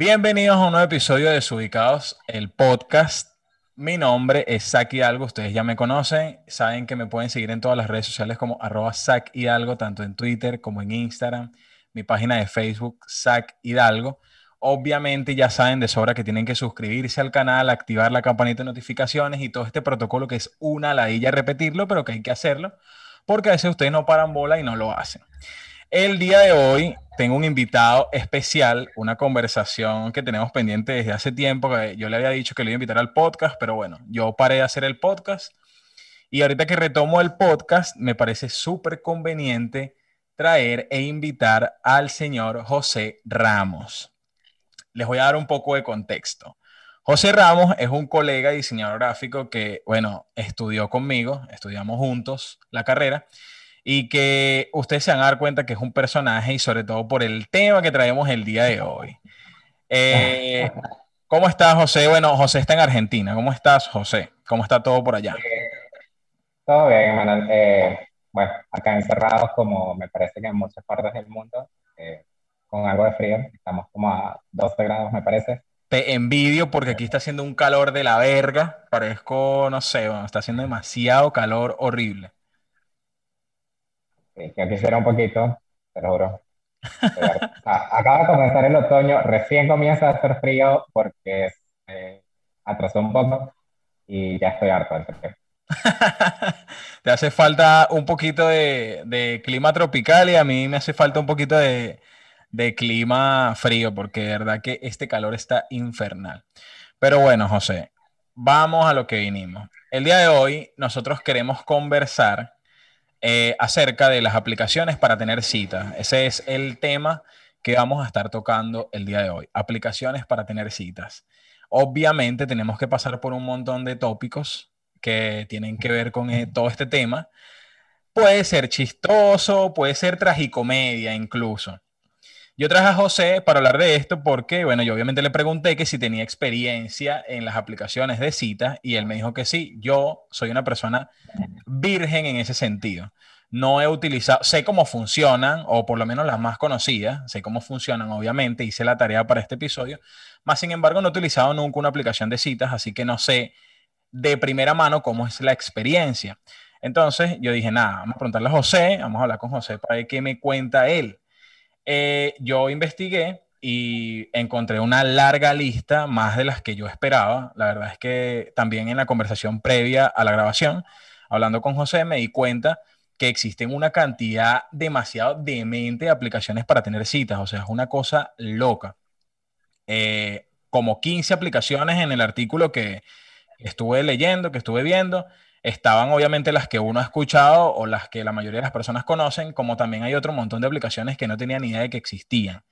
Bienvenidos a un nuevo episodio de Desubicados, el podcast. Mi nombre es Zach Hidalgo, ustedes ya me conocen, saben que me pueden seguir en todas las redes sociales como arroba Zach Hidalgo, tanto en Twitter como en Instagram, mi página de Facebook, Zach Hidalgo. Obviamente ya saben de sobra que tienen que suscribirse al canal, activar la campanita de notificaciones y todo este protocolo que es una ladilla repetirlo, pero que hay que hacerlo, porque a veces ustedes no paran bola y no lo hacen. El día de hoy tengo un invitado especial, una conversación que tenemos pendiente desde hace tiempo, que yo le había dicho que le iba a invitar al podcast, pero bueno, yo paré de hacer el podcast y ahorita que retomo el podcast, me parece súper conveniente traer e invitar al señor José Ramos. Les voy a dar un poco de contexto. José Ramos es un colega diseñador gráfico que, bueno, estudió conmigo, estudiamos juntos la carrera y que ustedes se van a dar cuenta que es un personaje y sobre todo por el tema que traemos el día de hoy. Eh, ¿Cómo estás, José? Bueno, José está en Argentina. ¿Cómo estás, José? ¿Cómo está todo por allá? todo bien, Manuel. Eh, bueno, acá encerrados como me parece que en muchas partes del mundo, eh, con algo de frío. Estamos como a 12 grados, me parece. Te envidio porque aquí está haciendo un calor de la verga. Parezco, no sé, está haciendo demasiado calor horrible. Que quisiera un poquito, te lo juro. acaba de comenzar el otoño, recién comienza a hacer frío porque atrasó un poco y ya estoy harto del frío. Te hace falta un poquito de, clima tropical y a mí me hace falta un poquito de, clima frío porque de verdad que este calor está infernal. Pero bueno, José, vamos a lo que vinimos. El día de hoy nosotros queremos conversar eh, acerca de las aplicaciones para tener citas. Ese es el tema que vamos a estar tocando el día de hoy. Aplicaciones para tener citas. Obviamente tenemos que pasar por un montón de tópicos que tienen que ver con eh, todo este tema. Puede ser chistoso, puede ser tragicomedia incluso. Yo traje a José para hablar de esto porque, bueno, yo obviamente le pregunté que si tenía experiencia en las aplicaciones de citas y él me dijo que sí. Yo soy una persona virgen en ese sentido. No he utilizado, sé cómo funcionan, o por lo menos las más conocidas, sé cómo funcionan, obviamente, hice la tarea para este episodio, más sin embargo no he utilizado nunca una aplicación de citas, así que no sé de primera mano cómo es la experiencia. Entonces yo dije, nada, vamos a preguntarle a José, vamos a hablar con José para ver qué me cuenta él. Eh, yo investigué y encontré una larga lista, más de las que yo esperaba. La verdad es que también en la conversación previa a la grabación, hablando con José, me di cuenta que existen una cantidad demasiado demente de aplicaciones para tener citas. O sea, es una cosa loca. Eh, como 15 aplicaciones en el artículo que estuve leyendo, que estuve viendo estaban obviamente las que uno ha escuchado o las que la mayoría de las personas conocen, como también hay otro montón de aplicaciones que no tenía ni idea de que existían.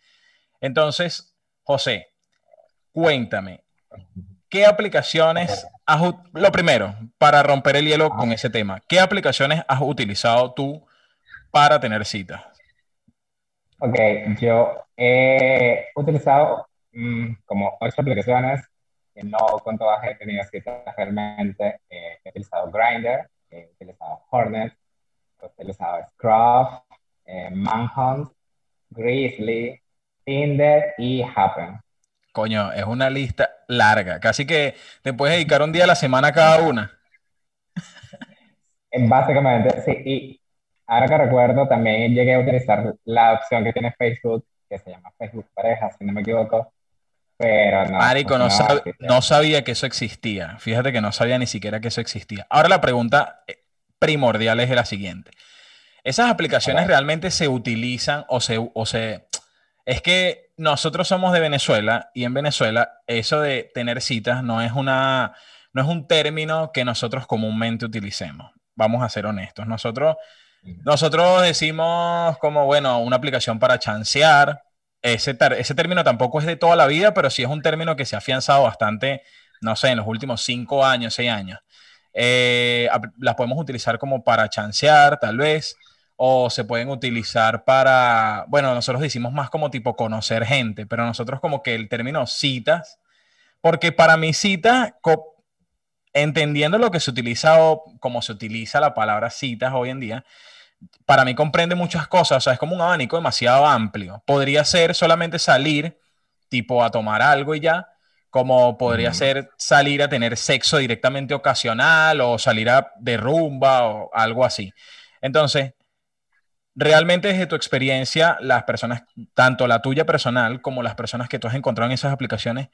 Entonces, José, cuéntame, ¿qué aplicaciones has, lo primero, para romper el hielo con ese tema, ¿qué aplicaciones has utilizado tú para tener citas? Ok, yo he utilizado mm, como ocho aplicaciones no con todas he tenido citas realmente. Eh, he utilizado Grindr, he utilizado Hornet, he utilizado Scruff, eh, Manhunt, Grizzly, Tinder y Happen. Coño, es una lista larga. Casi que te puedes dedicar un día a la semana a cada una. Eh, básicamente, sí. Y ahora que recuerdo, también llegué a utilizar la opción que tiene Facebook, que se llama Facebook Pareja, si no me equivoco, pero no. Marico, no, no, sabía que eso existía. Fíjate que no sabía ni siquiera que eso existía. Ahora la pregunta eh, primordial es la siguiente. ¿Esas aplicaciones realmente se utilizan o se, o se... Es que nosotros somos de Venezuela y en Venezuela eso de tener citas no es, una, no es un término que nosotros comúnmente utilicemos. Vamos a ser honestos. Nosotros, nosotros decimos como, bueno, una aplicación para chancear, ese, ese término tampoco es de toda la vida, pero sí es un término que se ha afianzado bastante, no sé, en los últimos cinco años, seis años. Eh, las podemos utilizar como para chancear, tal vez, o se pueden utilizar para, bueno, nosotros decimos más como tipo conocer gente, pero nosotros como que el término citas, porque para mi cita, entendiendo lo que se utiliza o como se utiliza la palabra citas hoy en día, para mí comprende muchas cosas, o sea, es como un abanico demasiado amplio. Podría ser solamente salir tipo a tomar algo y ya, como podría ser salir a tener sexo directamente ocasional o salir a de rumba o algo así. Entonces, realmente desde tu experiencia, las personas, tanto la tuya personal como las personas que tú has encontrado en esas aplicaciones,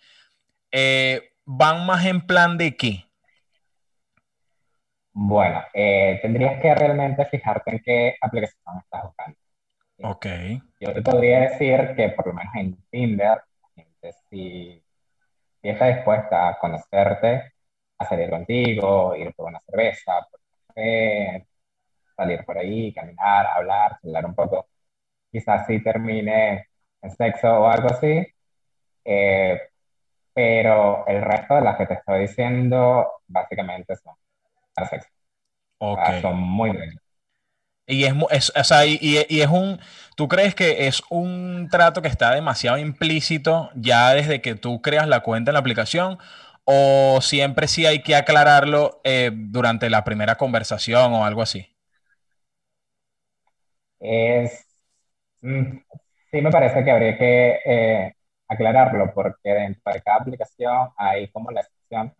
eh, van más en plan de qué? Bueno, eh, tendrías que realmente fijarte en qué aplicación estás buscando. Ok. Yo te podría decir que por lo menos en Tinder, si, si está dispuesta a conocerte, a salir contigo, ir por una cerveza, por salir por ahí, caminar, hablar, hablar un poco, quizás sí termine en sexo o algo así, eh, pero el resto de las que te estoy diciendo básicamente son sexo. Okay. son muy buenas. Y es, es, o sea, y, y, es un, ¿tú crees que es un trato que está demasiado implícito ya desde que tú creas la cuenta en la aplicación? ¿O siempre sí hay que aclararlo eh, durante la primera conversación o algo así? Es, mm, sí me parece que habría que eh, aclararlo porque dentro de cada aplicación hay como la excepción.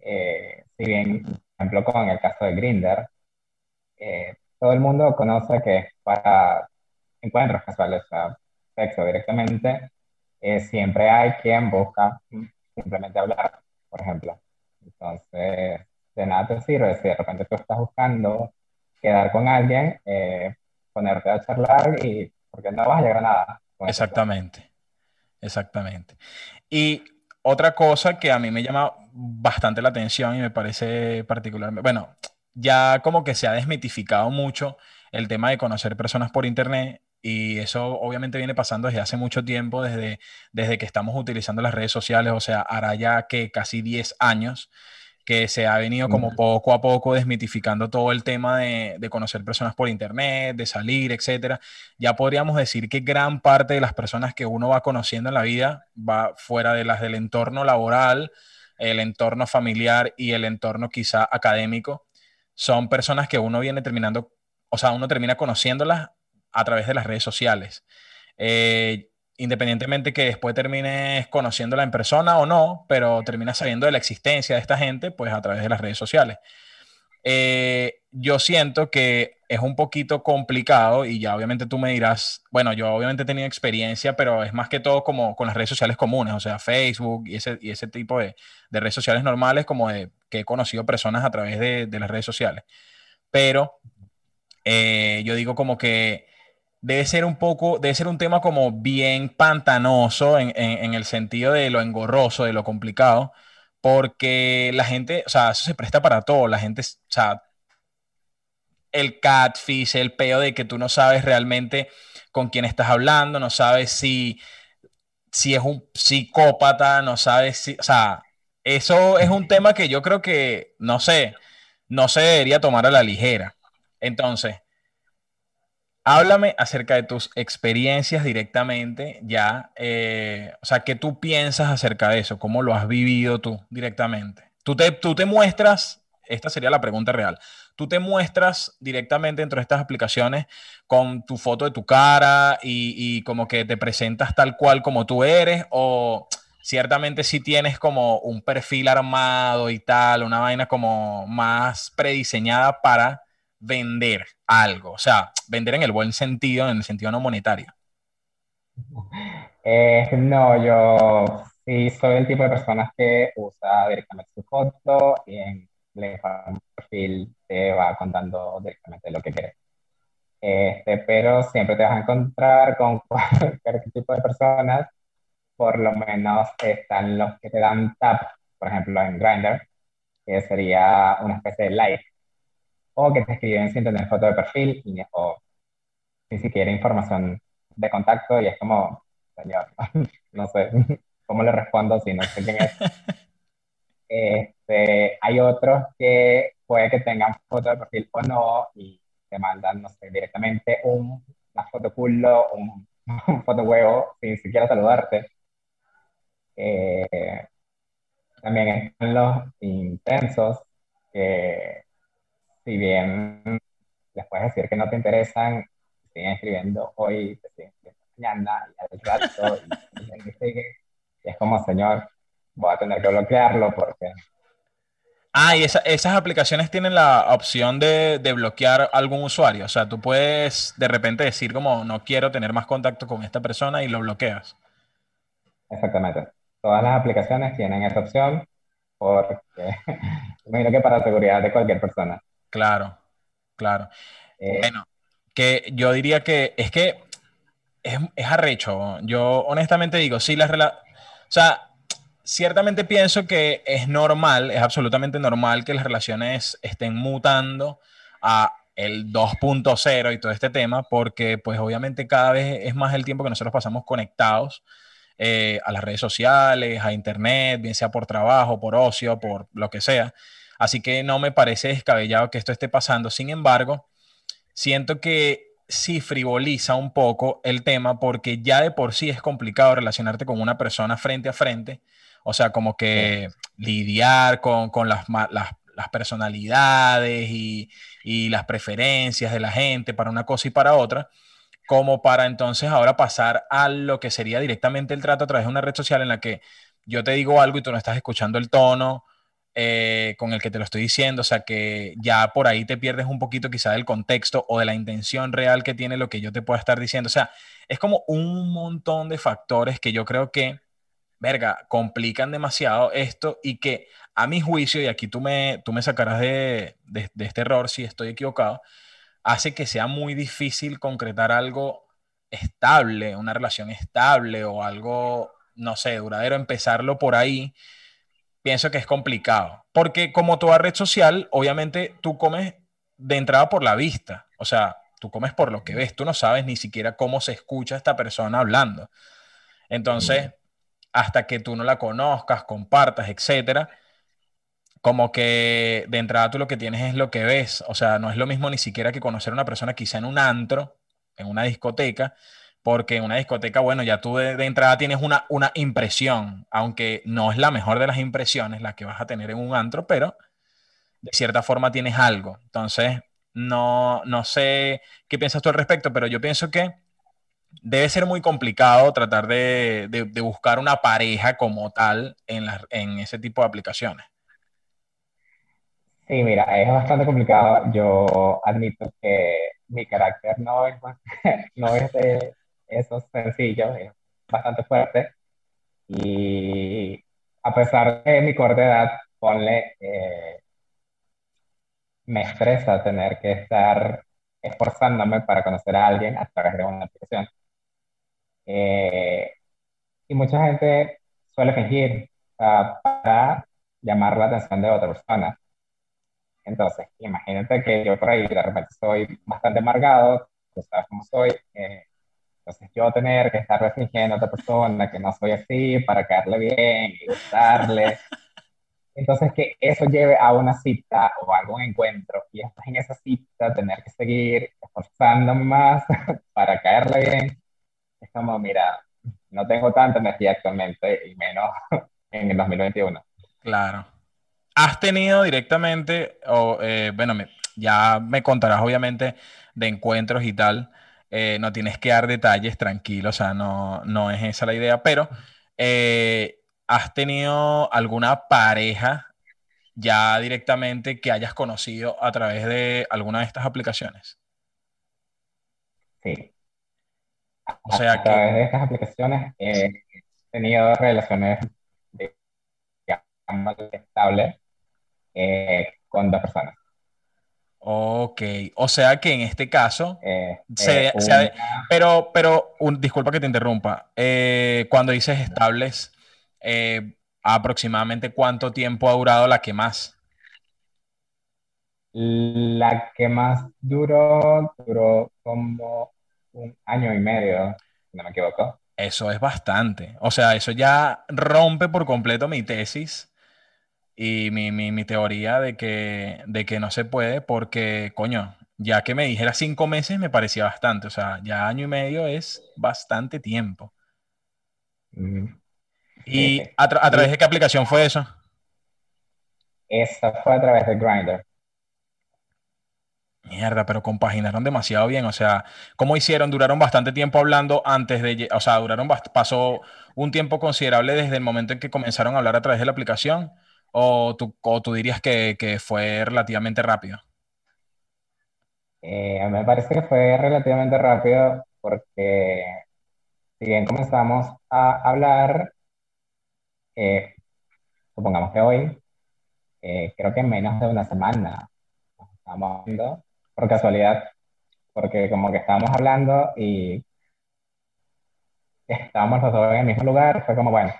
Eh, si bien, ejemplo, con el caso de Grinder, eh, todo el mundo conoce que para encuentros casuales, o sea, sexo directamente, eh, siempre hay quien busca simplemente hablar, por ejemplo. Entonces, de nada te sirve si de repente tú estás buscando quedar con alguien, ponerte a charlar y porque no vas a llegar a nada. Exactamente, exactamente. Y otra cosa que a mí me llama bastante la atención y me parece particularmente, bueno, ya como que se ha desmitificado mucho el tema de conocer personas por internet y eso obviamente viene pasando desde hace mucho tiempo, desde, desde que estamos utilizando las redes sociales, o sea, hará ya que casi 10 años que se ha venido como poco a poco desmitificando todo el tema de, de, conocer personas por internet, de salir, etcétera. Ya podríamos decir que gran parte de las personas que uno va conociendo en la vida va fuera de las del entorno laboral, el entorno familiar y el entorno quizá académico, son personas que uno viene terminando, o sea, uno termina conociéndolas a través de las redes sociales. Eh, independientemente que después termines conociéndola en persona o no, pero terminas sabiendo de la existencia de esta gente, pues a través de las redes sociales. Eh, yo siento que es un poquito complicado y ya obviamente tú me dirás, bueno, yo obviamente he tenido experiencia, pero es más que todo como con las redes sociales comunes, o sea, Facebook y ese, y ese tipo de, de redes sociales normales, como de que he conocido personas a través de, de las redes sociales. Pero eh, yo digo como que debe ser un poco, debe ser un tema como bien pantanoso en, en, el sentido de lo engorroso, de lo complicado, porque la gente, o sea, eso se presta para todo, la gente, o sea, el catfish, el peo de que tú no sabes realmente con quién estás hablando, no sabes si, si es un psicópata, no sabes si, o sea, eso es un tema que yo creo que, no sé, no se debería tomar a la ligera. Entonces, Háblame acerca de tus experiencias directamente ya, eh, o sea, ¿qué tú piensas acerca de eso? ¿Cómo lo has vivido tú directamente? Tú te, tú te muestras, esta sería la pregunta real, tú te muestras directamente dentro de estas aplicaciones con tu foto de tu cara y, y como que te presentas tal cual como tú eres o ciertamente si tienes como un perfil armado y tal, una vaina como más prediseñada para vender algo? O sea, vender en el buen sentido, en el sentido no monetario. Eh, no, yo sí soy el tipo de personas que usa directamente su foto y en el perfil te va contando directamente lo que quiere. Este, pero siempre te vas a encontrar con cualquier tipo de personas, por lo menos están los que te dan tap, por ejemplo en Grindr, que sería una especie de like o que te escriben sin tener foto de perfil y, o ni siquiera información de contacto y es como, señor, no sé cómo le respondo si no sé quién es. Este, hay otros que puede que tengan foto de perfil o no y te mandan, no sé, directamente un, una foto culo, un, un foto huevo sin siquiera saludarte. Eh, también están los intensos que si bien les puedes decir que no te interesan, siguen escribiendo hoy, te siguen mañana y al rato, y, es como, señor, voy a tener que bloquearlo porque... Ah, y esas aplicaciones tienen la opción de, de, bloquear algún usuario. O sea, tú puedes de repente decir como no quiero tener más contacto con esta persona y lo bloqueas. Exactamente. Todas las aplicaciones tienen esa opción porque imagino que para seguridad de cualquier persona. Claro, claro. Eh, bueno, que yo diría que es que es, es arrecho. Yo honestamente digo, sí, las relaciones... O sea, ciertamente pienso que es normal, es absolutamente normal que las relaciones estén mutando a el 2.0 y todo este tema, porque pues obviamente cada vez es más el tiempo que nosotros pasamos conectados eh, a las redes sociales, a internet, bien sea por trabajo, por ocio, por lo que sea. Así que no me parece descabellado que esto esté pasando. Sin embargo, siento que sí frivoliza un poco el tema porque ya de por sí es complicado relacionarte con una persona frente a frente. O sea, como que lidiar con, las, las, personalidades y, y las preferencias de la gente para una cosa y para otra como para entonces ahora pasar a lo que sería directamente el trato a través de una red social en la que yo te digo algo y tú no estás escuchando el tono eh, con el que te lo estoy diciendo, o sea que ya por ahí te pierdes un poquito quizá del contexto o de la intención real que tiene lo que yo te pueda estar diciendo, o sea, es como un montón de factores que yo creo que, verga, complican demasiado esto y que a mi juicio, y aquí tú me, tú me sacarás de, de este error si estoy equivocado, hace que sea muy difícil concretar algo estable, una relación estable o algo, no sé, duradero, empezarlo por ahí, pienso que es complicado. Porque como toda red social, obviamente tú comes de entrada por la vista, o sea, tú comes por lo que ves, tú no sabes ni siquiera cómo se escucha esta persona hablando. Entonces, hasta que tú no la conozcas, compartas, etcétera, como que de entrada tú lo que tienes es lo que ves, o sea, no es lo mismo ni siquiera que conocer a una persona quizá en un antro, en una discoteca, porque en una discoteca, bueno, ya tú de, entrada tienes una, una impresión, aunque no es la mejor de las impresiones la que vas a tener en un antro, pero de cierta forma tienes algo. Entonces, no, no sé qué piensas tú al respecto, pero yo pienso que debe ser muy complicado tratar de, de, buscar una pareja como tal en, en ese tipo de aplicaciones. Sí, mira, es bastante complicado. Yo admito que mi carácter no es, no es esos sencillos, es bastante fuerte. Y a pesar de mi corta edad, ponle, eh, me estresa tener que estar esforzándome para conocer a alguien a través de una aplicación. Eh, y mucha gente suele fingir para llamar la atención de otra persona. Entonces, imagínate que yo por ahí de repente soy bastante amargado, tú sabes cómo soy, eh, entonces yo tener que estar fingiendo a otra persona que no soy así para caerle bien y gustarle. Entonces que eso lleve a una cita o a algún encuentro y después en esa cita tener que seguir esforzándome más para caerle bien, es como, mira, no tengo tanta energía actualmente y menos en el 2021. Claro has tenido directamente, o eh, bueno, ya me contarás obviamente de encuentros y tal, eh, no tienes que dar detalles, tranquilo, o sea, no, no es esa la idea, pero eh, ¿has tenido alguna pareja ya directamente que hayas conocido a través de alguna de estas aplicaciones? Sí. O sea, a través de estas aplicaciones he tenido relaciones estables eh, con dos personas. Ok, o sea que en este caso, eh, eh, pero, pero un, disculpa que te interrumpa, cuando dices estables, aproximadamente cuánto tiempo ha durado la que más? La que más duró, duró como un año y medio, si no me equivoco. Eso es bastante, o sea, eso ya rompe por completo mi tesis y mi, mi, mi, teoría de que, de que no se puede porque, coño, ya que me dijera cinco meses me parecía bastante, o sea, ya año y medio es bastante tiempo. ¿Y a, a, través de qué aplicación fue eso? Esa fue a través de Grindr. Mierda, pero compaginaron demasiado bien. O sea, ¿cómo hicieron? Duraron bastante tiempo hablando antes de, o sea, duraron, pasó un tiempo considerable desde el momento en que comenzaron a hablar a través de la aplicación, o tú, o tú dirías que, fue relativamente rápido. Eh, me parece que fue relativamente rápido porque si bien comenzamos a hablar, eh, supongamos que hoy, eh, creo que en menos de una semana estábamos viendo, por casualidad, porque como que estábamos hablando y estábamos los dos en el mismo lugar, fue como, bueno,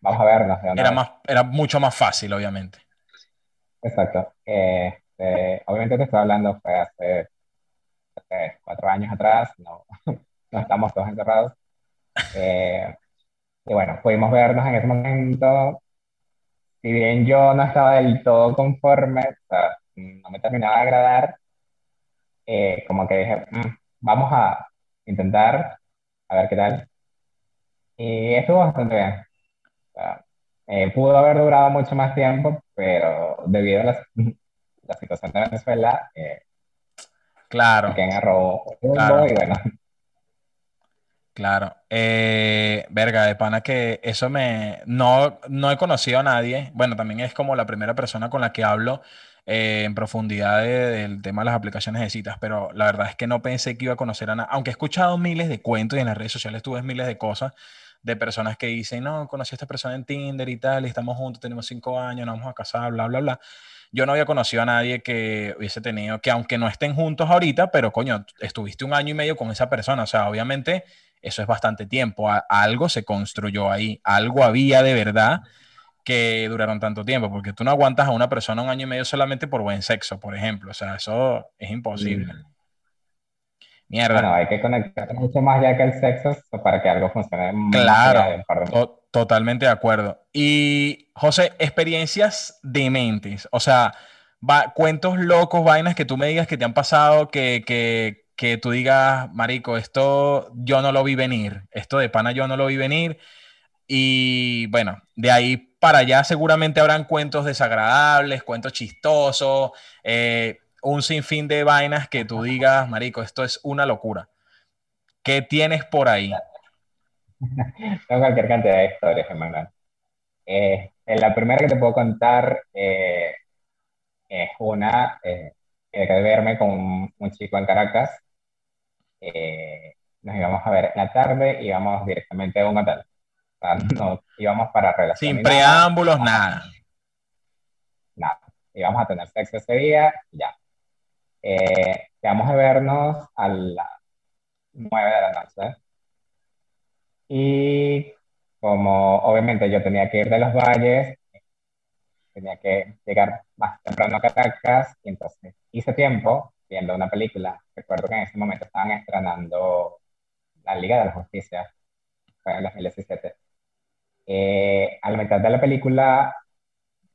vamos a vernos Era vez. más, era mucho más fácil, obviamente. Exacto. Este, obviamente te estoy hablando, fue hace cuatro años atrás, no, no estamos todos encerrados. Eh, y bueno, pudimos vernos en ese momento. Si bien yo no estaba del todo conforme, o sea, no me terminaba de agradar, eh, como que dije, "Mm, vamos a intentar, a ver qué tal. Y estuvo bastante bien. Sea, eh, pudo haber durado mucho más tiempo, pero debido a la, la situación de Venezuela, eh, Claro, que agarró rumbo claro. y bueno, Claro, eh, verga, de pana que eso me... No, no he conocido a nadie, bueno, también es como la primera persona con la que hablo eh, en profundidad de- del tema de las aplicaciones de citas, pero la verdad es que no pensé que iba a conocer a nadie, aunque he escuchado miles de cuentos y en las redes sociales tú ves miles de cosas de personas que dicen, no, conocí a esta persona en Tinder y tal, y estamos juntos, tenemos cinco años, nos vamos a casar, bla, bla, bla. Yo no había conocido a nadie que hubiese tenido, que aunque no estén juntos ahorita, pero coño, estuviste un año y medio con esa persona, o sea, obviamente eso es bastante tiempo. A- algo se construyó ahí, algo había de verdad que duraron tanto tiempo, porque tú no aguantas a una persona un año y medio solamente por buen sexo, por ejemplo. O sea, eso es imposible. mm, Mierda. bueno, hay que conectar mucho más ya que el sexo para que algo funcione Claro, to- totalmente de acuerdo. Y José, experiencias dementes, o sea, va- cuentos locos, vainas que tú me digas que te han pasado, que, que, que tú digas, marico, esto yo no lo vi venir, esto de pana yo no lo vi venir. Y bueno, de ahí para allá seguramente habrán cuentos desagradables, cuentos chistosos, eh, un sinfín de vainas que tú digas, marico, esto es una locura. ¿Qué tienes por ahí? Tengo cualquier cantidad de historias, hermano. Eh, la primera que te puedo contar eh, es una eh, que de verme con un, un chico en Caracas. Eh, nos íbamos a ver en la tarde y íbamos directamente a un hotel. O sea, no íbamos para relación Sin preámbulos, nada. nada. Íbamos a tener sexo ese día y ya. Eh, quedamos de vernos a las 9 de la noche. Y como obviamente yo tenía que ir de los valles, tenía que llegar más temprano a Caracas, y entonces hice tiempo viendo una película. Recuerdo que en ese momento estaban estrenando La Liga de la Justicia, fue en el 2017. Eh, a la mitad de la película,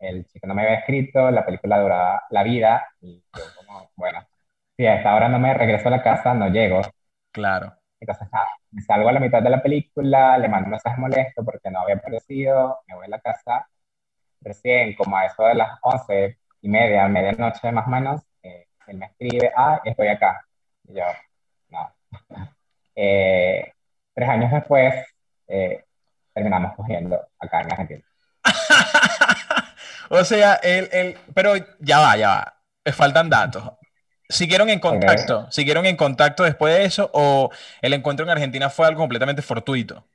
el chico no me había escrito, la película duraba la vida, y yo como, bueno, si a esta hora no me regreso a la casa, no llego. Claro. Entonces, nada, me salgo a la mitad de la película, le mando un mensaje molesto porque no había aparecido, me voy a la casa, recién como a eso de las once y media, medianoche más o menos, eh, él me escribe, ah, estoy acá. Y yo, no. Eh, tres años después, eh, terminamos cogiendo acá en Argentina. o sea, el, el, pero ya va, ya va. Me faltan datos. ¿Siguieron en contacto? Okay. ¿Siguieron en contacto después de eso? ¿O el encuentro en Argentina fue algo completamente fortuito?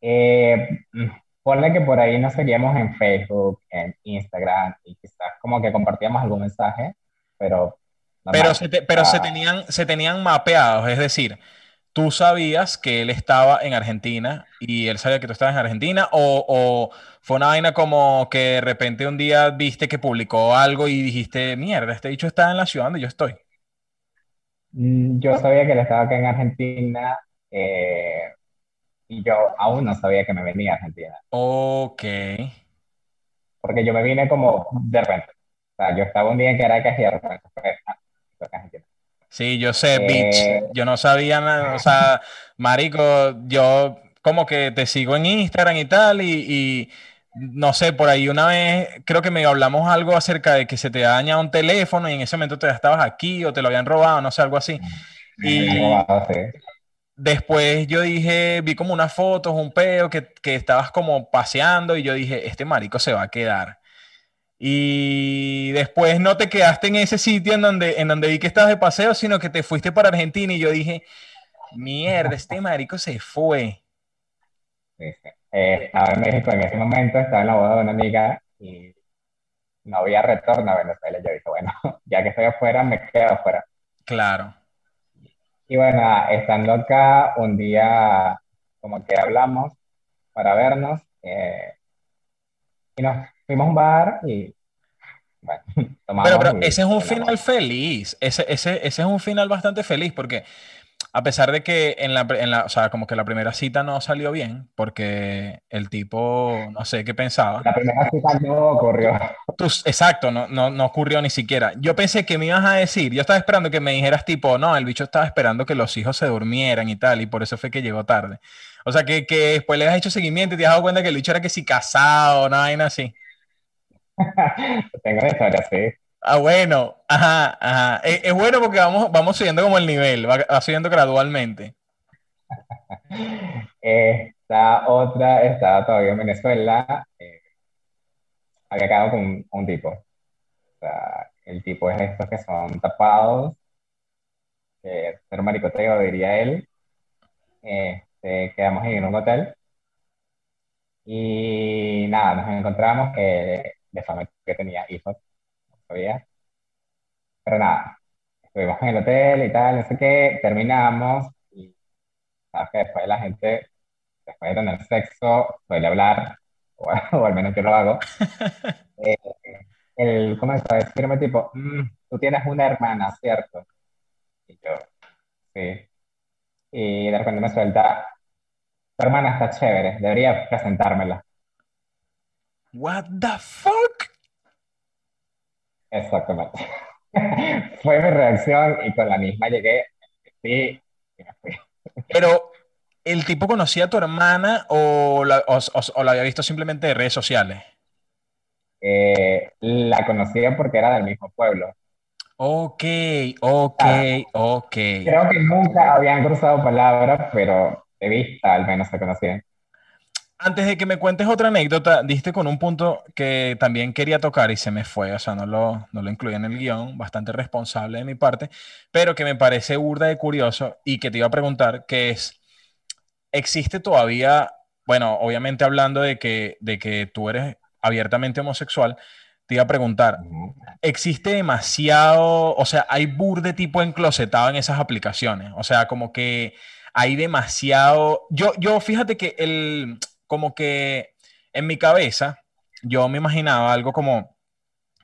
Eh, ponle que por ahí nos seguíamos en Facebook, en Instagram, y quizás como que compartíamos algún mensaje, pero... Pero, se, te, pero ah, se, tenían, se tenían mapeados, es decir, tú sabías que él estaba en Argentina y él sabía que tú estabas en Argentina, o, o, fue una vaina como que de repente un día viste que publicó algo y dijiste, mierda, este dicho está en la ciudad donde yo estoy. Mm, Yo sabía que él estaba acá en Argentina eh, y yo aún no sabía que me venía a Argentina, Ok. porque yo me vine como de repente. O sea, yo estaba un día en Caracas y de repente fue, ah, Argentina. Sí, yo sé, Eh, bitch. Yo no sabía nada. O sea, marico, yo como que te sigo en Instagram y tal, y, y no sé, por ahí una vez creo que me hablamos algo acerca de que se te ha dañado un teléfono y en ese momento te estabas aquí o te lo habían robado, no sé, algo así. Y después yo dije, vi como unas fotos, un peo, que, que estabas como paseando y yo dije, este marico se va a quedar. Y después no te quedaste en ese sitio en donde, en donde vi que estabas de paseo, sino que te fuiste para Argentina y yo dije, mierda, este marico se fue. Eh, estaba en México en ese momento, estaba en la boda de una amiga y no había retorno a Venezuela. Yo dije, bueno, ya que estoy afuera, me quedo afuera. Claro. Y bueno, estando acá, un día como que hablamos para vernos eh, y nos fuimos a un bar y bueno. Pero, pero ese es un final feliz, ese, ese, ese es un final bastante feliz porque a pesar de que en la, en la, o sea, como que la primera cita no salió bien, porque el tipo, no sé qué pensaba. La primera cita no ocurrió. exacto, no, no, no ocurrió ni siquiera. Yo pensé que me ibas a decir, yo estaba esperando que me dijeras tipo, no, el bicho estaba esperando que los hijos se durmieran y tal, y por eso fue que llegó tarde. O sea, que, que después le has hecho seguimiento y te has dado cuenta que el bicho era que si casado, no, vaina así. Tengo historia, sí. Ah, bueno, ajá, ajá. Es, bueno porque vamos, vamos subiendo como el nivel, va, subiendo gradualmente. Esta otra estaba todavía en Venezuela, eh, había quedado con un, tipo. O sea, el tipo es estos que son tapados, que ser maricoteo, diría él. Este, quedamos en un hotel y nada, nos encontramos que de fama que tenía hijos pero nada, estuvimos en el hotel y tal, no sé qué, terminamos y sabes que después la gente, después de tener sexo, suele hablar, o, al menos yo lo hago. Eh, el comenzó a decirme tipo, mm, tú tienes una hermana, ¿cierto? Y yo, sí. Y de repente me suelta, tu hermana está chévere, debería presentármela. What the fuck? Exactamente. Fue mi reacción y con la misma llegué, sí, y me fui. Pero, ¿el tipo conocía a tu hermana o la, o, la había visto simplemente de redes sociales? Eh, la conocía porque era del mismo pueblo. Ok, ok, ok. Creo que nunca habían cruzado palabras, pero de vista al menos se conocían. Antes de que me cuentes otra anécdota, diste con un punto que también quería tocar y se me fue, o sea, no lo, no lo incluí en el guion, bastante responsable de mi parte, pero que me parece burda de curioso y que te iba a preguntar, que es, ¿existe todavía, bueno, obviamente hablando de que, de que tú eres abiertamente homosexual, te iba a preguntar, ¿existe demasiado, o sea, hay burde tipo enclosetado en esas aplicaciones? O sea, como que hay demasiado, yo, yo fíjate que el como que en mi cabeza yo me imaginaba algo como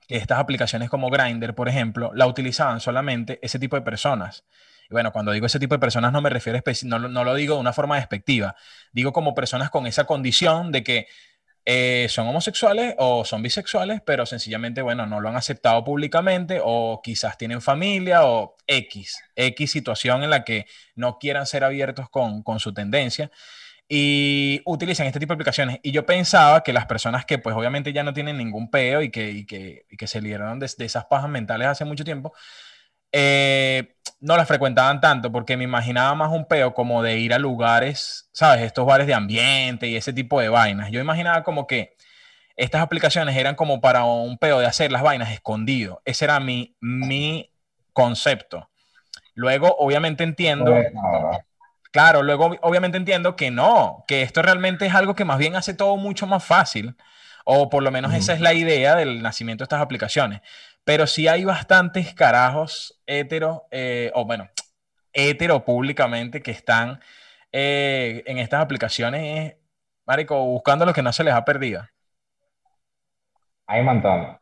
que estas aplicaciones como Grindr, por ejemplo, la utilizaban solamente ese tipo de personas. Y bueno, cuando digo ese tipo de personas no me refiero, no, no lo digo de una forma despectiva, digo como personas con esa condición de que eh, son homosexuales o son bisexuales, pero sencillamente, bueno, no lo han aceptado públicamente o quizás tienen familia o X, X situación en la que no quieran ser abiertos con, con su tendencia y utilizan este tipo de aplicaciones. Y yo pensaba que las personas que pues obviamente ya no tienen ningún peo y que, y que, y que se liberaron de, de, esas pajas mentales hace mucho tiempo, eh, no las frecuentaban tanto porque me imaginaba más un peo como de ir a lugares, ¿sabes? Estos bares de ambiente y ese tipo de vainas. Yo imaginaba como que estas aplicaciones eran como para un peo de hacer las vainas escondido. Ese era mi, mi concepto. Luego, obviamente entiendo... Claro, luego obviamente entiendo que no, que esto realmente es algo que más bien hace todo mucho más fácil, o por lo menos esa es la idea del nacimiento de estas aplicaciones. Pero sí hay bastantes carajos hetero, eh, o bueno, hetero públicamente que están eh, en estas aplicaciones, Marico, buscando lo que no se les ha perdido. Hay un montón.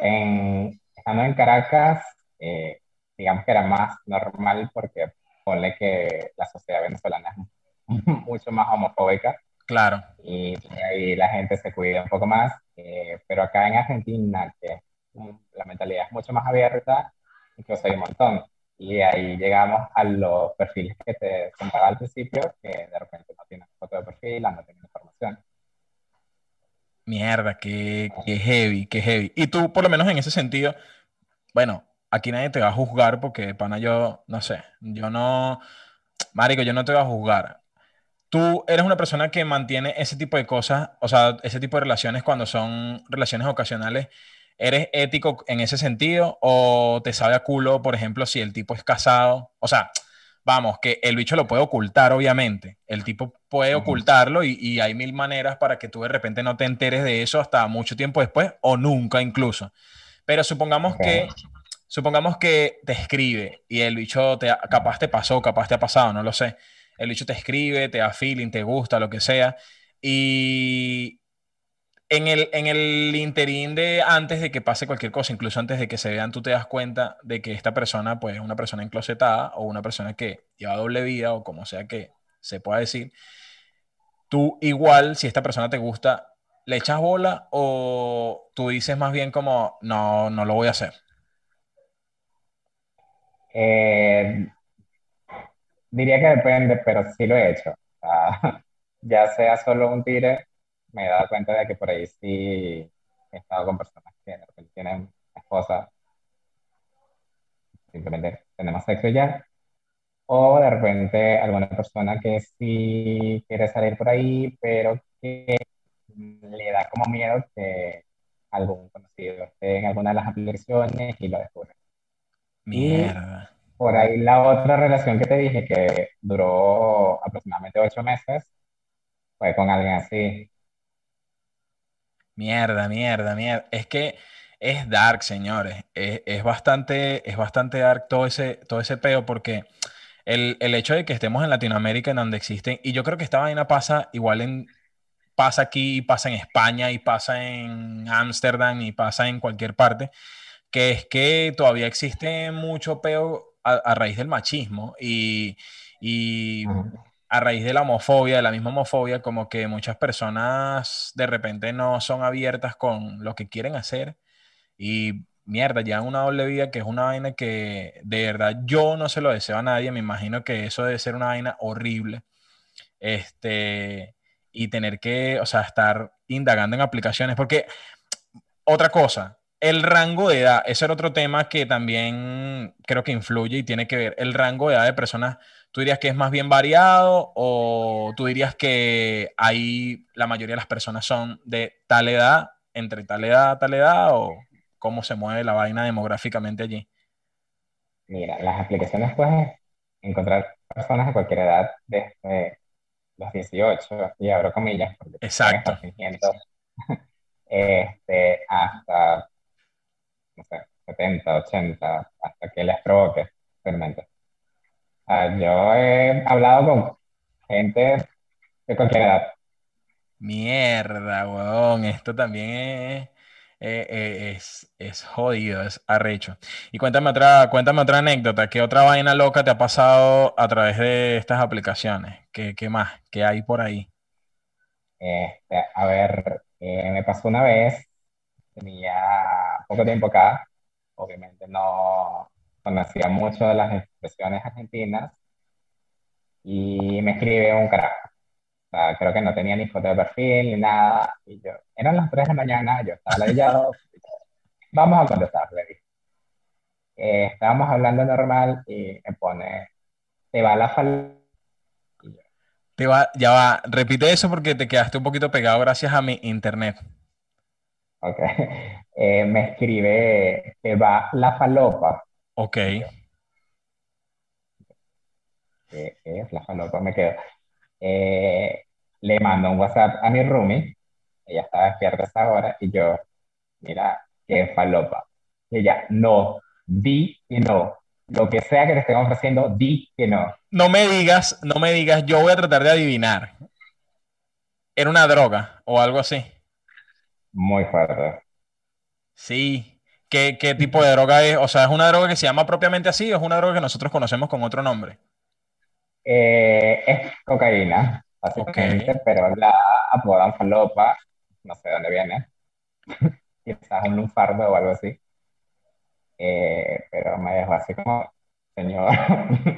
En, estando en Caracas, eh, digamos que era más normal porque ponle que la sociedad venezolana es mucho más homofóbica. Claro. Y ahí la gente se cuida un poco más. Eh, pero acá en Argentina, que la mentalidad es mucho más abierta, incluso hay un montón. Y ahí llegamos a los perfiles que te contaba al principio, que de repente no tienen foto de perfil, no tienen información. Mierda, qué, qué heavy, qué heavy. Y tú, por lo menos en ese sentido, bueno, aquí nadie te va a juzgar porque, pana, yo, no sé, yo no, marico, yo no te voy a juzgar. Tú eres una persona que mantiene ese tipo de cosas, o sea, ese tipo de relaciones cuando son relaciones ocasionales. ¿Eres ético en ese sentido o te sabe a culo, por ejemplo, si el tipo es casado? O sea, vamos, que el bicho lo puede ocultar, obviamente. El tipo puede ocultarlo y, hay mil maneras para que tú de repente no te enteres de eso hasta mucho tiempo después o nunca incluso. Pero supongamos que supongamos que te escribe y el bicho te, capaz te pasó, capaz te ha pasado, no lo sé. El bicho te escribe, te da feeling, te gusta, lo que sea. Y en el, en el interín de antes de que pase cualquier cosa, incluso antes de que se vean, tú te das cuenta de que esta persona, pues, es una persona enclosetada o una persona que lleva doble vida o como sea que se pueda decir. Tú igual, si esta persona te gusta, ¿le echas bola o tú dices más bien como, no, no lo voy a hacer? Eh, diría que depende, pero sí lo he hecho. ya sea solo un tire me he dado cuenta de que por ahí sí he estado con personas que tienen esposa, simplemente tenemos sexo ya, o de repente alguna persona que sí quiere salir por ahí, pero que le da como miedo que algún conocido esté en alguna de las aplicaciones y lo descubre. Mierda. por ahí la otra relación que te dije que duró aproximadamente ocho meses fue con alguien así. Mierda, mierda, mierda. Es que es dark, señores. Es, bastante, es bastante dark todo ese, todo ese peo porque el, hecho de que estemos en Latinoamérica en donde existen, y yo creo que esta vaina pasa igual en, pasa aquí, pasa en España y pasa en Ámsterdam y pasa en cualquier parte, que es que todavía existe mucho peo a, raíz del machismo y, y a raíz de la homofobia, de la misma homofobia, como que muchas personas de repente no son abiertas con lo que quieren hacer y mierda, llevan una doble vida que es una vaina que de verdad yo no se lo deseo a nadie, me imagino que eso debe ser una vaina horrible. Este, y tener que, o sea, estar indagando en aplicaciones, porque otra cosa, el rango de edad, ese era otro tema que también creo que influye y tiene que ver, el rango de edad de personas ¿Tú dirías que es más bien variado o tú dirías que ahí la mayoría de las personas son de tal edad, entre tal edad, tal edad o cómo se mueve la vaina demográficamente allí? Mira, las aplicaciones puedes encontrar personas de cualquier edad desde los 18, y abro comillas, porque Exacto. este, hasta, no sé, 70, 80, hasta que les provoque realmente. Ah, yo he hablado con gente de cualquier edad. Mierda, weón. Esto también es, eh, eh, es, es jodido, es arrecho. Y cuéntame otra, cuéntame otra anécdota. ¿Qué otra vaina loca te ha pasado a través de estas aplicaciones? ¿Qué, qué más? ¿Qué hay por ahí? Este, a ver, eh, me pasó una vez, tenía poco tiempo acá, obviamente no, conocía mucho de las expresiones argentinas y me escribe un carajo. O sea, creo que no tenía ni foto de perfil ni nada. Y yo, eran las 3 de la mañana, yo estaba ladillado. Vamos a contestarle. Eh, estábamos hablando normal y me pone, te va la falda. Te va, ya va, repite eso porque te quedaste un poquito pegado gracias a mi internet. Ok. Eh, me escribe, te va la falopa. Ok. Eh, es la falopa, me quedo. Eh, le mando un WhatsApp a mi roomie, ella estaba despierta a esa hora, y yo, mira, qué falopa. Y ella, no, di que no. Lo que sea que te estén ofreciendo, di que no. No me digas, no me digas, yo voy a tratar de adivinar. ¿Era una droga o algo así? Muy fuerte. Sí, ¿Qué, tipo de droga es? O sea, ¿es una droga que se llama propiamente así o es una droga que nosotros conocemos con otro nombre? Eh, es cocaína, básicamente, pero la apodan falopa, no sé dónde viene, quizás un lunfardo o algo así. Eh, pero me dejó así como, señor.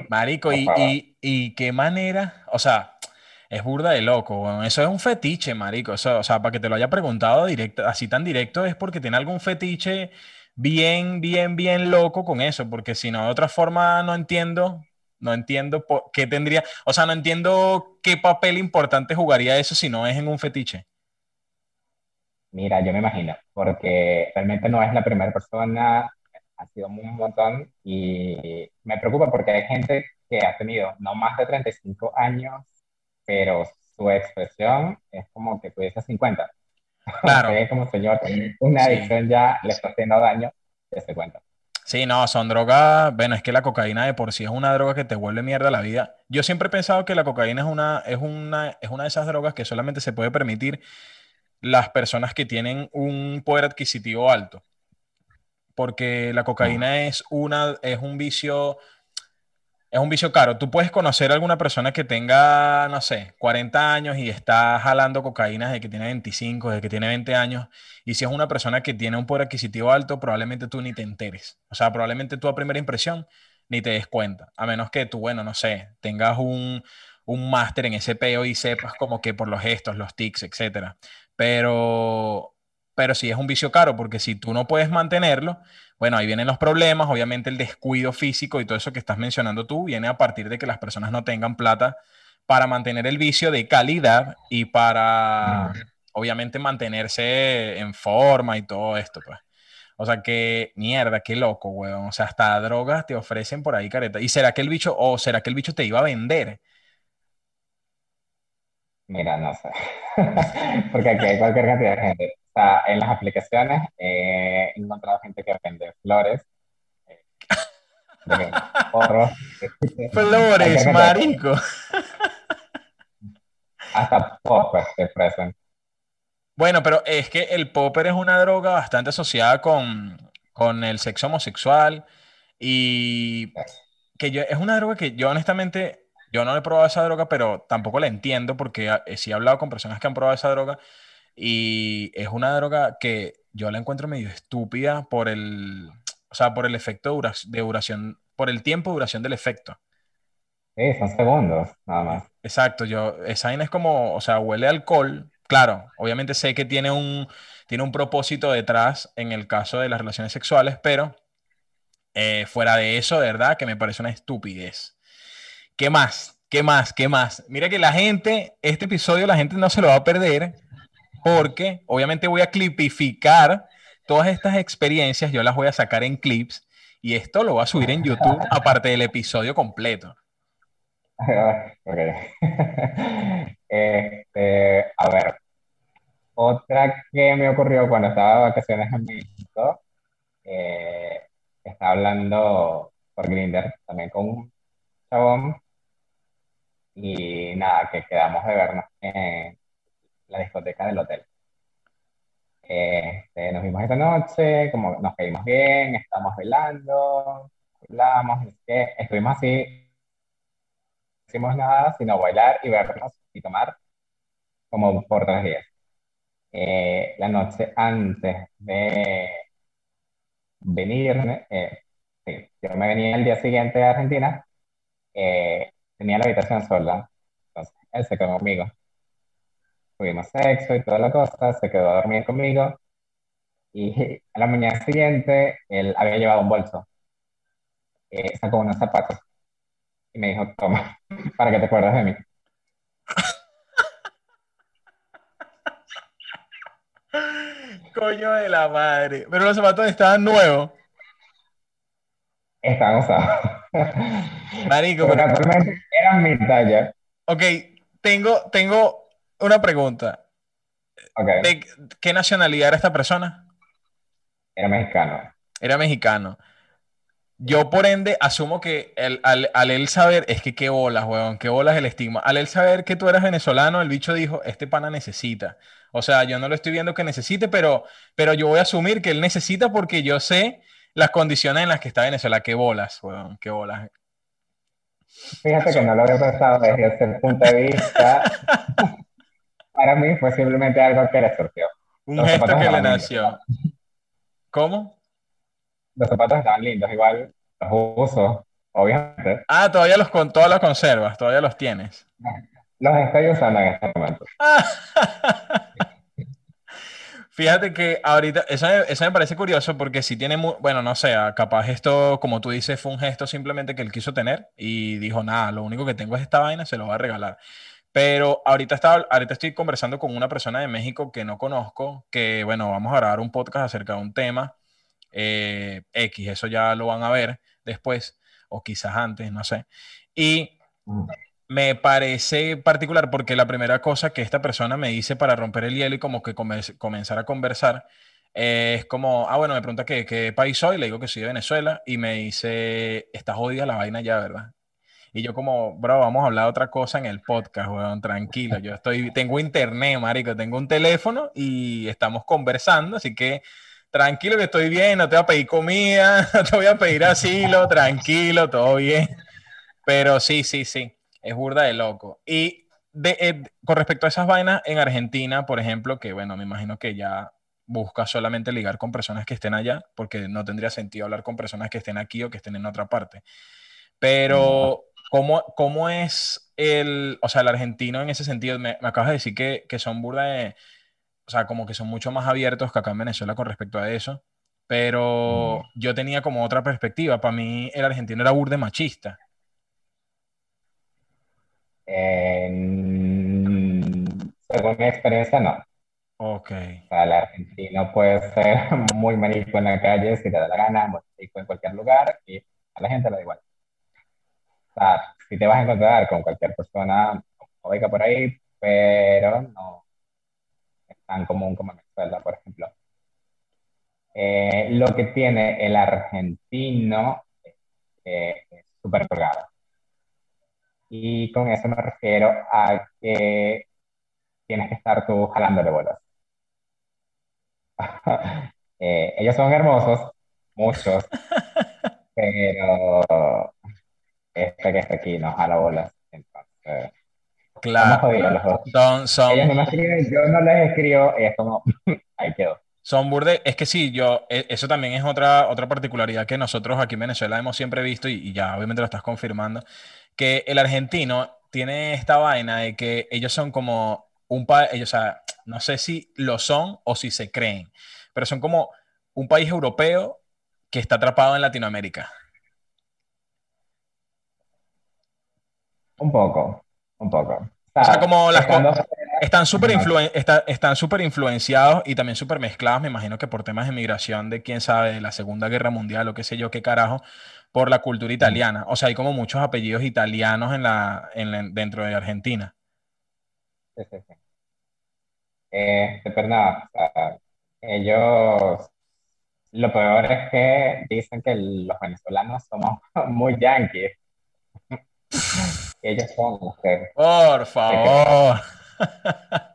Marico, y, y, qué manera, o sea, Es burda de loco. Eso es un fetiche, marico. Eso, o sea, para que te lo haya preguntado directo, así tan directo, es porque tiene algún fetiche bien, bien, bien loco con eso, porque si no, de otra forma no entiendo, no entiendo por qué tendría, o sea, no entiendo qué papel importante jugaría eso si no es en un fetiche. Mira, yo me imagino, porque realmente no es la primera persona, ha sido un montón y me preocupa porque hay gente que ha tenido no más de 35 años, pero su expresión es como que tuviese 50. Claro. Como señor, una Sí. adicción ya le está haciendo daño, ya se cuenta. Sí, no, son drogas. Bueno, es que la cocaína de por sí es una droga que te vuelve mierda la vida. Yo siempre he pensado que la cocaína es una, es una, es una de esas drogas que solamente se puede permitir las personas que tienen un poder adquisitivo alto. Porque la cocaína es una, es un vicio, es un vicio caro. Tú puedes conocer a alguna persona que tenga, no sé, 40 años y está jalando cocaína desde que tiene 25, desde que tiene 20 años. Y si es una persona que tiene un poder adquisitivo alto, probablemente tú ni te enteres. O sea, probablemente tú a primera impresión ni te des cuenta. A menos que tú, bueno, no sé, tengas un, un máster en ese peo y sepas como que por los gestos, los tics, etcétera. Pero, pero sí es un vicio caro, porque si tú no puedes mantenerlo, bueno, ahí vienen los problemas. Obviamente el descuido físico y todo eso que estás mencionando tú viene a partir de que las personas no tengan plata para mantener el vicio de calidad y para, obviamente, mantenerse en forma y todo esto, pues. O sea que, mierda, qué loco, weón. O sea, hasta drogas te ofrecen por ahí, careta. ¿Y será que el bicho, o será que el bicho te iba a vender? Mira, no sé. Porque aquí hay cualquier cantidad de gente. O sea, en las aplicaciones eh, he encontrado gente que vende flores, eh, porros, Flores, marico. Hasta poppers te ofrecen. Bueno, pero es que el popper es una droga bastante asociada con, con el sexo homosexual y que yo, es una droga que yo honestamente, yo no he probado esa droga, pero tampoco la entiendo porque sí he hablado con personas que han probado esa droga y es una droga que yo la encuentro medio estúpida por el, o sea, por el efecto de dura- de duración, por el tiempo de duración del efecto. Sí, son segundos, nada más. Exacto, yo, esa vaina es como, o sea, huele a alcohol. Claro, obviamente sé que tiene un, tiene un propósito detrás en el caso de las relaciones sexuales, pero eh, fuera de eso, de verdad, que me parece una estupidez. ¿Qué más? ¿Qué más? ¿Qué más? Mira que la gente, este episodio la gente no se lo va a perder porque obviamente voy a clipificar todas estas experiencias, yo las voy a sacar en clips y esto lo voy a subir en YouTube aparte del episodio completo. Ok. Este, a ver, otra que me ocurrió cuando estaba de vacaciones en México, eh, estaba hablando por Grindr también con un chabón y nada, que quedamos de vernos en la discoteca del hotel. Este, nos vimos esa noche, como nos caímos bien, estábamos bailando, qué, estuvimos así, no hicimos nada, sino bailar y vernos y tomar como por tres días. Eh, la noche antes de venirme, eh, sí, yo me venía el día siguiente a Argentina, eh, tenía la habitación sola, entonces él se quedó conmigo. Tuvimos sexo y toda la cosa, se quedó a dormir conmigo y a la mañana siguiente él había llevado un bolso, eh, sacó unos zapatos y me dijo, toma, para que te acuerdes de mí. Coño de la madre. Pero los zapatos estaban nuevos. Estaban usados. Marico, Pero pero- eran mi talla. Ok, tengo, tengo una pregunta. ¿De qué nacionalidad era esta persona? era mexicano. Era mexicano. Yo, por ende, asumo que el- al, al él saber, es que qué bolas, weón, qué bolas el estigma. Al él saber que tú eras venezolano, el bicho dijo, este pana necesita. O sea, yo no lo estoy viendo que necesite, pero, pero yo voy a asumir que él necesita porque yo sé las condiciones en las que está Venezuela. Qué bolas, weón, qué bolas. Fíjate que no lo había pensado desde ese punto de vista. Para mí fue simplemente algo que le surgió. Un Los gesto que le estaban lindos. nació. ¿Cómo? Los zapatos estaban lindos, igual los uso, obviamente. Ah, todavía los con, todas las conservas, todavía los tienes. Los estoy usando en este momento. Fíjate que ahorita, eso, me- eso me parece curioso porque si tiene, mu- bueno, no sé, ah, capaz esto, como tú dices, fue un gesto simplemente que él quiso tener y dijo, nada, lo único que tengo es esta vaina, se lo voy a regalar. Pero ahorita, estaba, ahorita estoy conversando con una persona de México que no conozco, que bueno, vamos a grabar un podcast acerca de un tema eh, X, eso ya lo van a ver después, o quizás antes, no sé. Y Mm. me parece particular porque la primera cosa que esta persona me dice para romper el hielo y como que come- comenzar a conversar eh, es como, ah, bueno, me pregunta qué, qué país soy, le digo que soy de Venezuela y me dice, está jodida la vaina ya, ¿verdad? Y yo como, bro, vamos a hablar otra cosa en el podcast, weón, tranquilo. Yo estoy, tengo internet, marico, tengo un teléfono y estamos conversando, así que tranquilo que estoy bien, no te voy a pedir comida, no te voy a pedir asilo, tranquilo, todo bien. Pero sí, sí, sí, es burda de loco. Y de, eh, con respecto a esas vainas en Argentina, por ejemplo, que bueno, me imagino que ya busca solamente ligar con personas que estén allá, porque no tendría sentido hablar con personas que estén aquí o que estén en otra parte. Pero, ¿cómo, cómo es el, o sea, el argentino en ese sentido? Me, me acabas de decir que, que son burda de, o sea, como que son mucho más abiertos que acá en Venezuela con respecto a eso. Pero yo tenía como otra perspectiva. Para mí, el argentino era burde machista. Eh, mm, según mi experiencia, no. Ok. O sea, el argentino puede ser muy manico en la calle si le da la gana, muy manico en cualquier lugar y a la gente le da igual. Sea, si te vas a encontrar con cualquier persona homofóbica por ahí, pero no es tan común como en Venezuela, por ejemplo. Eh, lo que tiene el argentino es que es súper colgado. Y con eso me refiero a que tienes que estar tú jalándole bolas. Eh, ellos son hermosos, muchos, pero este que está aquí no jala bolas. Entonces, Claro. los dos. Son, son, Ellos no me escriben, yo no les escribo, y es como, ahí quedó. Son burde, es que sí, yo, e- eso también es otra, otra particularidad que nosotros aquí en Venezuela hemos siempre visto y, y ya obviamente lo estás confirmando, que el argentino tiene esta vaina de que ellos son como un país, ellos, o sea, no sé si lo son o si se creen, pero son como un país europeo que está atrapado en Latinoamérica. Un poco, un poco. O sea, como las estando- Están súper Ajá. influen- está- están súper influenciados y también súper mezclados, me imagino que por temas de migración de quién sabe, de la Segunda Guerra Mundial o qué sé yo, qué carajo, por la cultura italiana. O sea, hay como muchos apellidos italianos en la, en la- dentro de Argentina. Sí, sí, sí. Este, pero no, o sea, ellos, lo peor es que dicen que los venezolanos somos muy yanquis. Ellos son mujeres, Por favor.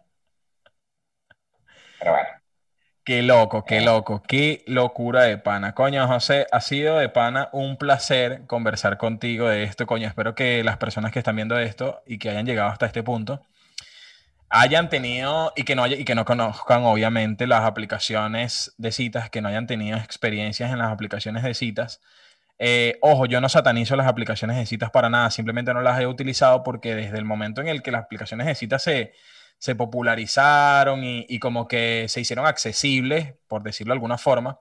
pero bueno, Qué loco, qué Eh. loco, qué locura de pana. Coño, José, ha sido de pana un placer conversar contigo de esto, coño. Espero que las personas que están viendo esto y que hayan llegado hasta este punto hayan tenido y que no haya- y que no conozcan obviamente las aplicaciones de citas, que no hayan tenido experiencias en las aplicaciones de citas. Eh, ojo, yo no satanizo las aplicaciones de citas para nada, simplemente no las he utilizado porque desde el momento en el que las aplicaciones de citas se, se popularizaron y, y como que se hicieron accesibles, por decirlo de alguna forma,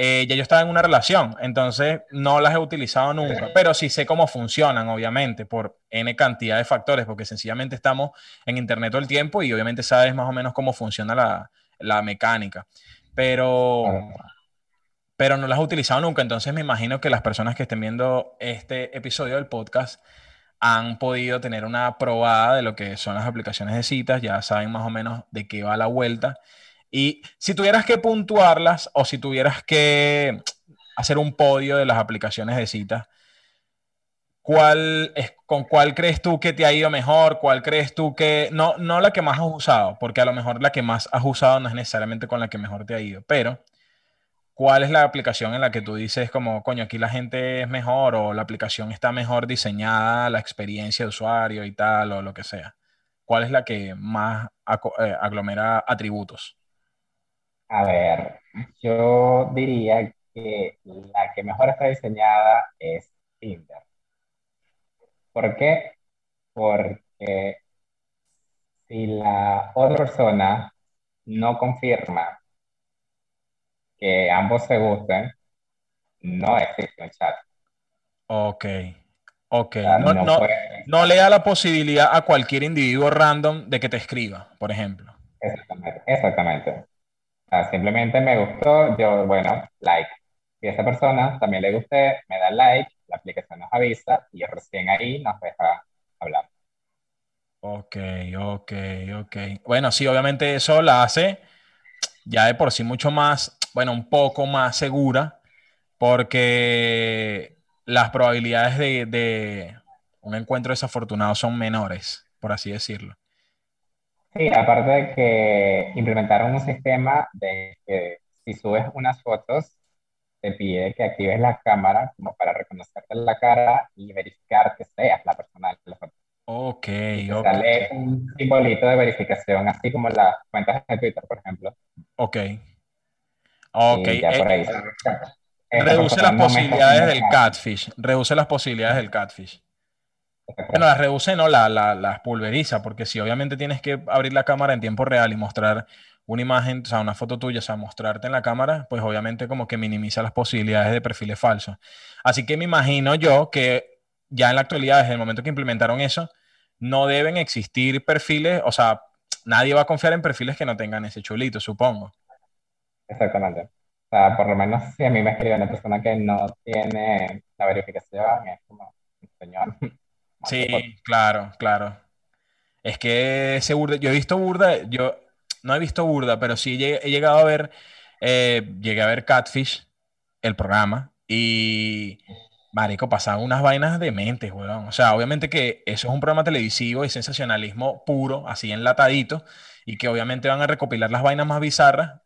eh, ya yo estaba en una relación, entonces no las he utilizado nunca, pero sí sé cómo funcionan, obviamente, por N cantidad de factores, porque sencillamente estamos en Internet todo el tiempo y obviamente sabes más o menos cómo funciona la, la mecánica. Pero. Pero no las he utilizado nunca, entonces me imagino que las personas que estén viendo este episodio del podcast han podido tener una probada de lo que son las aplicaciones de citas, ya saben más o menos de qué va la vuelta. Y si tuvieras que puntuarlas o si tuvieras que hacer un podio de las aplicaciones de citas, ¿cuál es, ¿con cuál crees tú que te ha ido mejor? ¿Cuál crees tú que, no, no la que más has usado, porque a lo mejor la que más has usado no es necesariamente con la que mejor te ha ido, pero ¿cuál es la aplicación en la que tú dices como, coño, aquí la gente es mejor o la aplicación está mejor diseñada, la experiencia de usuario y tal, o lo que sea? ¿Cuál es la que más eh, aglomera atributos? A ver, yo diría que la que mejor está diseñada es Tinder. ¿Por qué? Porque si la otra persona no confirma que ambos se gusten, no existe un chat. Ok, ok. O sea, No, no no, le da la posibilidad a cualquier individuo random de que te escriba, por ejemplo. Exactamente, exactamente. O sea, simplemente me gustó, yo, bueno, like. Si a esa persona también le gusté, me da like, la aplicación nos avisa y recién ahí nos deja hablar. Ok, ok, ok. Bueno, sí, obviamente eso la hace ya de por sí mucho más, bueno, un poco más segura, porque las probabilidades de, un encuentro desafortunado son menores, por así decirlo. Sí, aparte de que implementaron un sistema de que si subes unas fotos, te pide que actives la cámara como para reconocerte la cara y verificar que seas la persona de la foto. Ok, Te ok, sale un simbolito de verificación, así como las cuentas de Twitter, por ejemplo. ok. Ok, Y ya por eh, ahí. reduce las posibilidades del catfish, reduce las posibilidades del catfish. Bueno, las reduce, no, la- la- las pulveriza, porque si obviamente tienes que abrir la cámara en tiempo real y mostrar una imagen, o sea, una foto tuya, o sea, mostrarte en la cámara, pues obviamente como que minimiza las posibilidades de perfiles falsos. Así que me imagino yo que ya en la actualidad, desde el momento que implementaron eso, no deben existir perfiles, o sea, nadie va a confiar en perfiles que no tengan ese chulito, supongo. Exactamente. O sea, por lo menos si a mí me escribe una persona que no tiene la verificación, es como, señor. Sí, claro, claro. Es que ese burda, yo he visto burda, yo no he visto burda, pero sí he, llegado a ver, eh, llegué a ver Catfish, el programa, y marico, pasaban unas vainas dementes, weón. O sea, obviamente que eso es un programa televisivo y sensacionalismo puro, así enlatadito, y que obviamente van a recopilar las vainas más bizarras.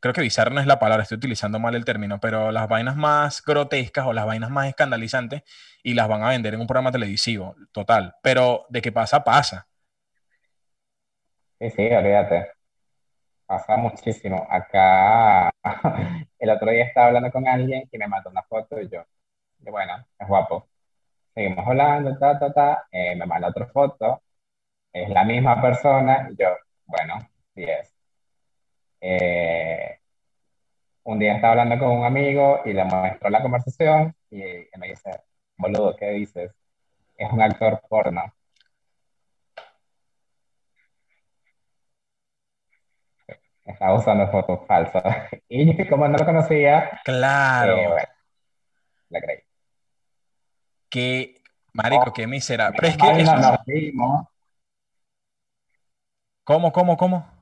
Creo que bizarra no es la palabra, estoy utilizando mal el término, pero las vainas más grotescas o las vainas más escandalizantes y las van a vender en un programa televisivo, total. Pero de qué pasa, pasa. Sí, sí, olvídate. Pasa muchísimo. Acá, el otro día estaba hablando con alguien y me mandó una foto y yo, y bueno, es guapo. Seguimos hablando, ta, ta, ta. eh, me manda otra foto, es la misma persona y yo, bueno, sí es. Eh, un día estaba hablando con un amigo y le muestro la conversación y, y me dice, boludo, ¿qué dices? Es un actor porno. Estaba usando fotos falsas. Y como no lo conocía, Claro. eh, bueno, la creí. Qué, marico, qué miserable. Pero es que eso es- ¿Cómo, cómo, cómo?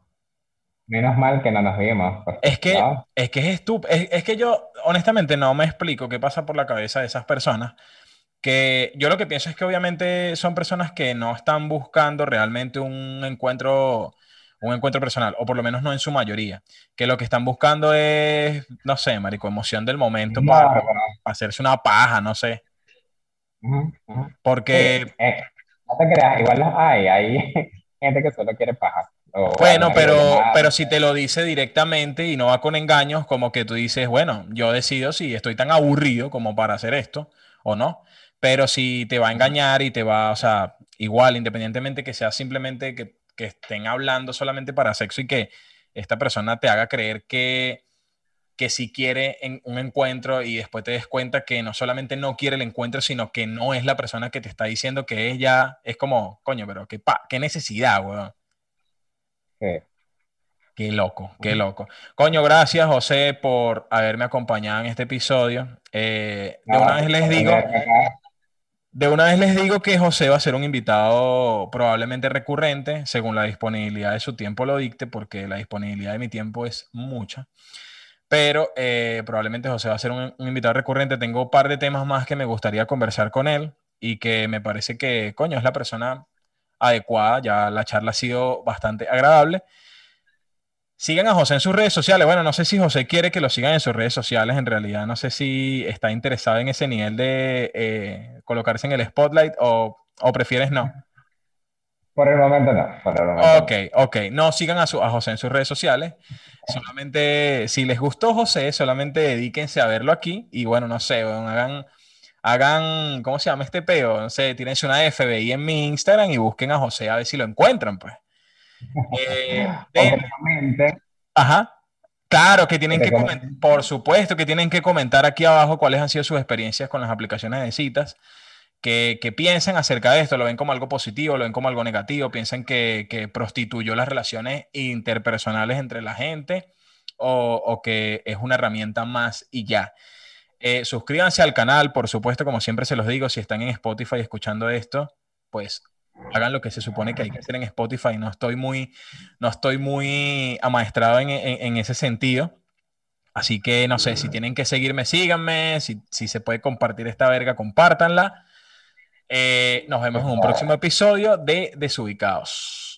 menos mal que no nos vimos. porque Es que, no, es que es estúpido. Es, es que yo, honestamente, no me explico qué pasa por la cabeza de esas personas. Que yo lo que pienso es que obviamente son personas que no están buscando realmente un encuentro, un encuentro personal, o por lo menos no en su mayoría. Que lo que están buscando es, no sé, marico, emoción del momento para hacerse una paja, no sé. Sí, Porque, eh, no te creas, igual los hay, hay gente que solo quiere pajas. o bueno, pero, pero si te lo dice directamente y no va con engaños, como que tú dices, bueno, yo decido si estoy tan aburrido como para hacer esto o no. Pero si te va a engañar y te va, o sea, igual, independientemente que sea simplemente que, que estén hablando solamente para sexo y que esta persona te haga creer que, que sí quiere en- un encuentro y después te des cuenta que no solamente no quiere el encuentro, sino que no es la persona que te está diciendo que es ya, es como, coño, pero qué, pa- qué necesidad, weón. Sí. Qué loco, qué loco. Coño, gracias, José, por haberme acompañado en este episodio. Eh, de una vez les digo, de una vez les digo que José va a ser un invitado probablemente recurrente, según la disponibilidad de su tiempo lo dicte, porque la disponibilidad de mi tiempo es mucha. Pero eh, probablemente José va a ser un, invitado recurrente. Tengo un par de temas más que me gustaría conversar con él y que me parece que, coño, es la persona adecuada. Ya la charla ha sido bastante agradable. Sigan a José en sus redes sociales. Bueno, no sé si José quiere que lo sigan en sus redes sociales. En realidad, no sé si está interesado en ese nivel de eh, colocarse en el spotlight o, o prefieres no. Por el momento no, por el momento no. Ok, ok. No sigan a, su- a José en sus redes sociales. Solamente, si les gustó José, solamente dedíquense a verlo aquí. Y bueno, no sé, weón, hagan, hagan, ¿cómo se llama este peo? No sé, tírense una FBI en mi Instagram y busquen a José a ver si lo encuentran, pues. Eh, Ajá. Claro, que tienen que comentar, por supuesto que tienen que comentar aquí abajo cuáles han sido sus experiencias con las aplicaciones de citas, que, piensan acerca de esto, lo ven como algo positivo, lo ven como algo negativo, piensan que, prostituyó las relaciones interpersonales entre la gente o, que es una herramienta más y ya. Eh, suscríbanse al canal, por supuesto, como siempre se los digo, si están en Spotify escuchando esto, pues hagan lo que se supone que hay que hacer en Spotify. No estoy muy, no estoy muy amaestrado en, ese sentido. Así que no sé, si tienen que seguirme, síganme. Si, se puede compartir esta verga, compártanla. Eh, nos vemos en un próximo episodio de Desubicados.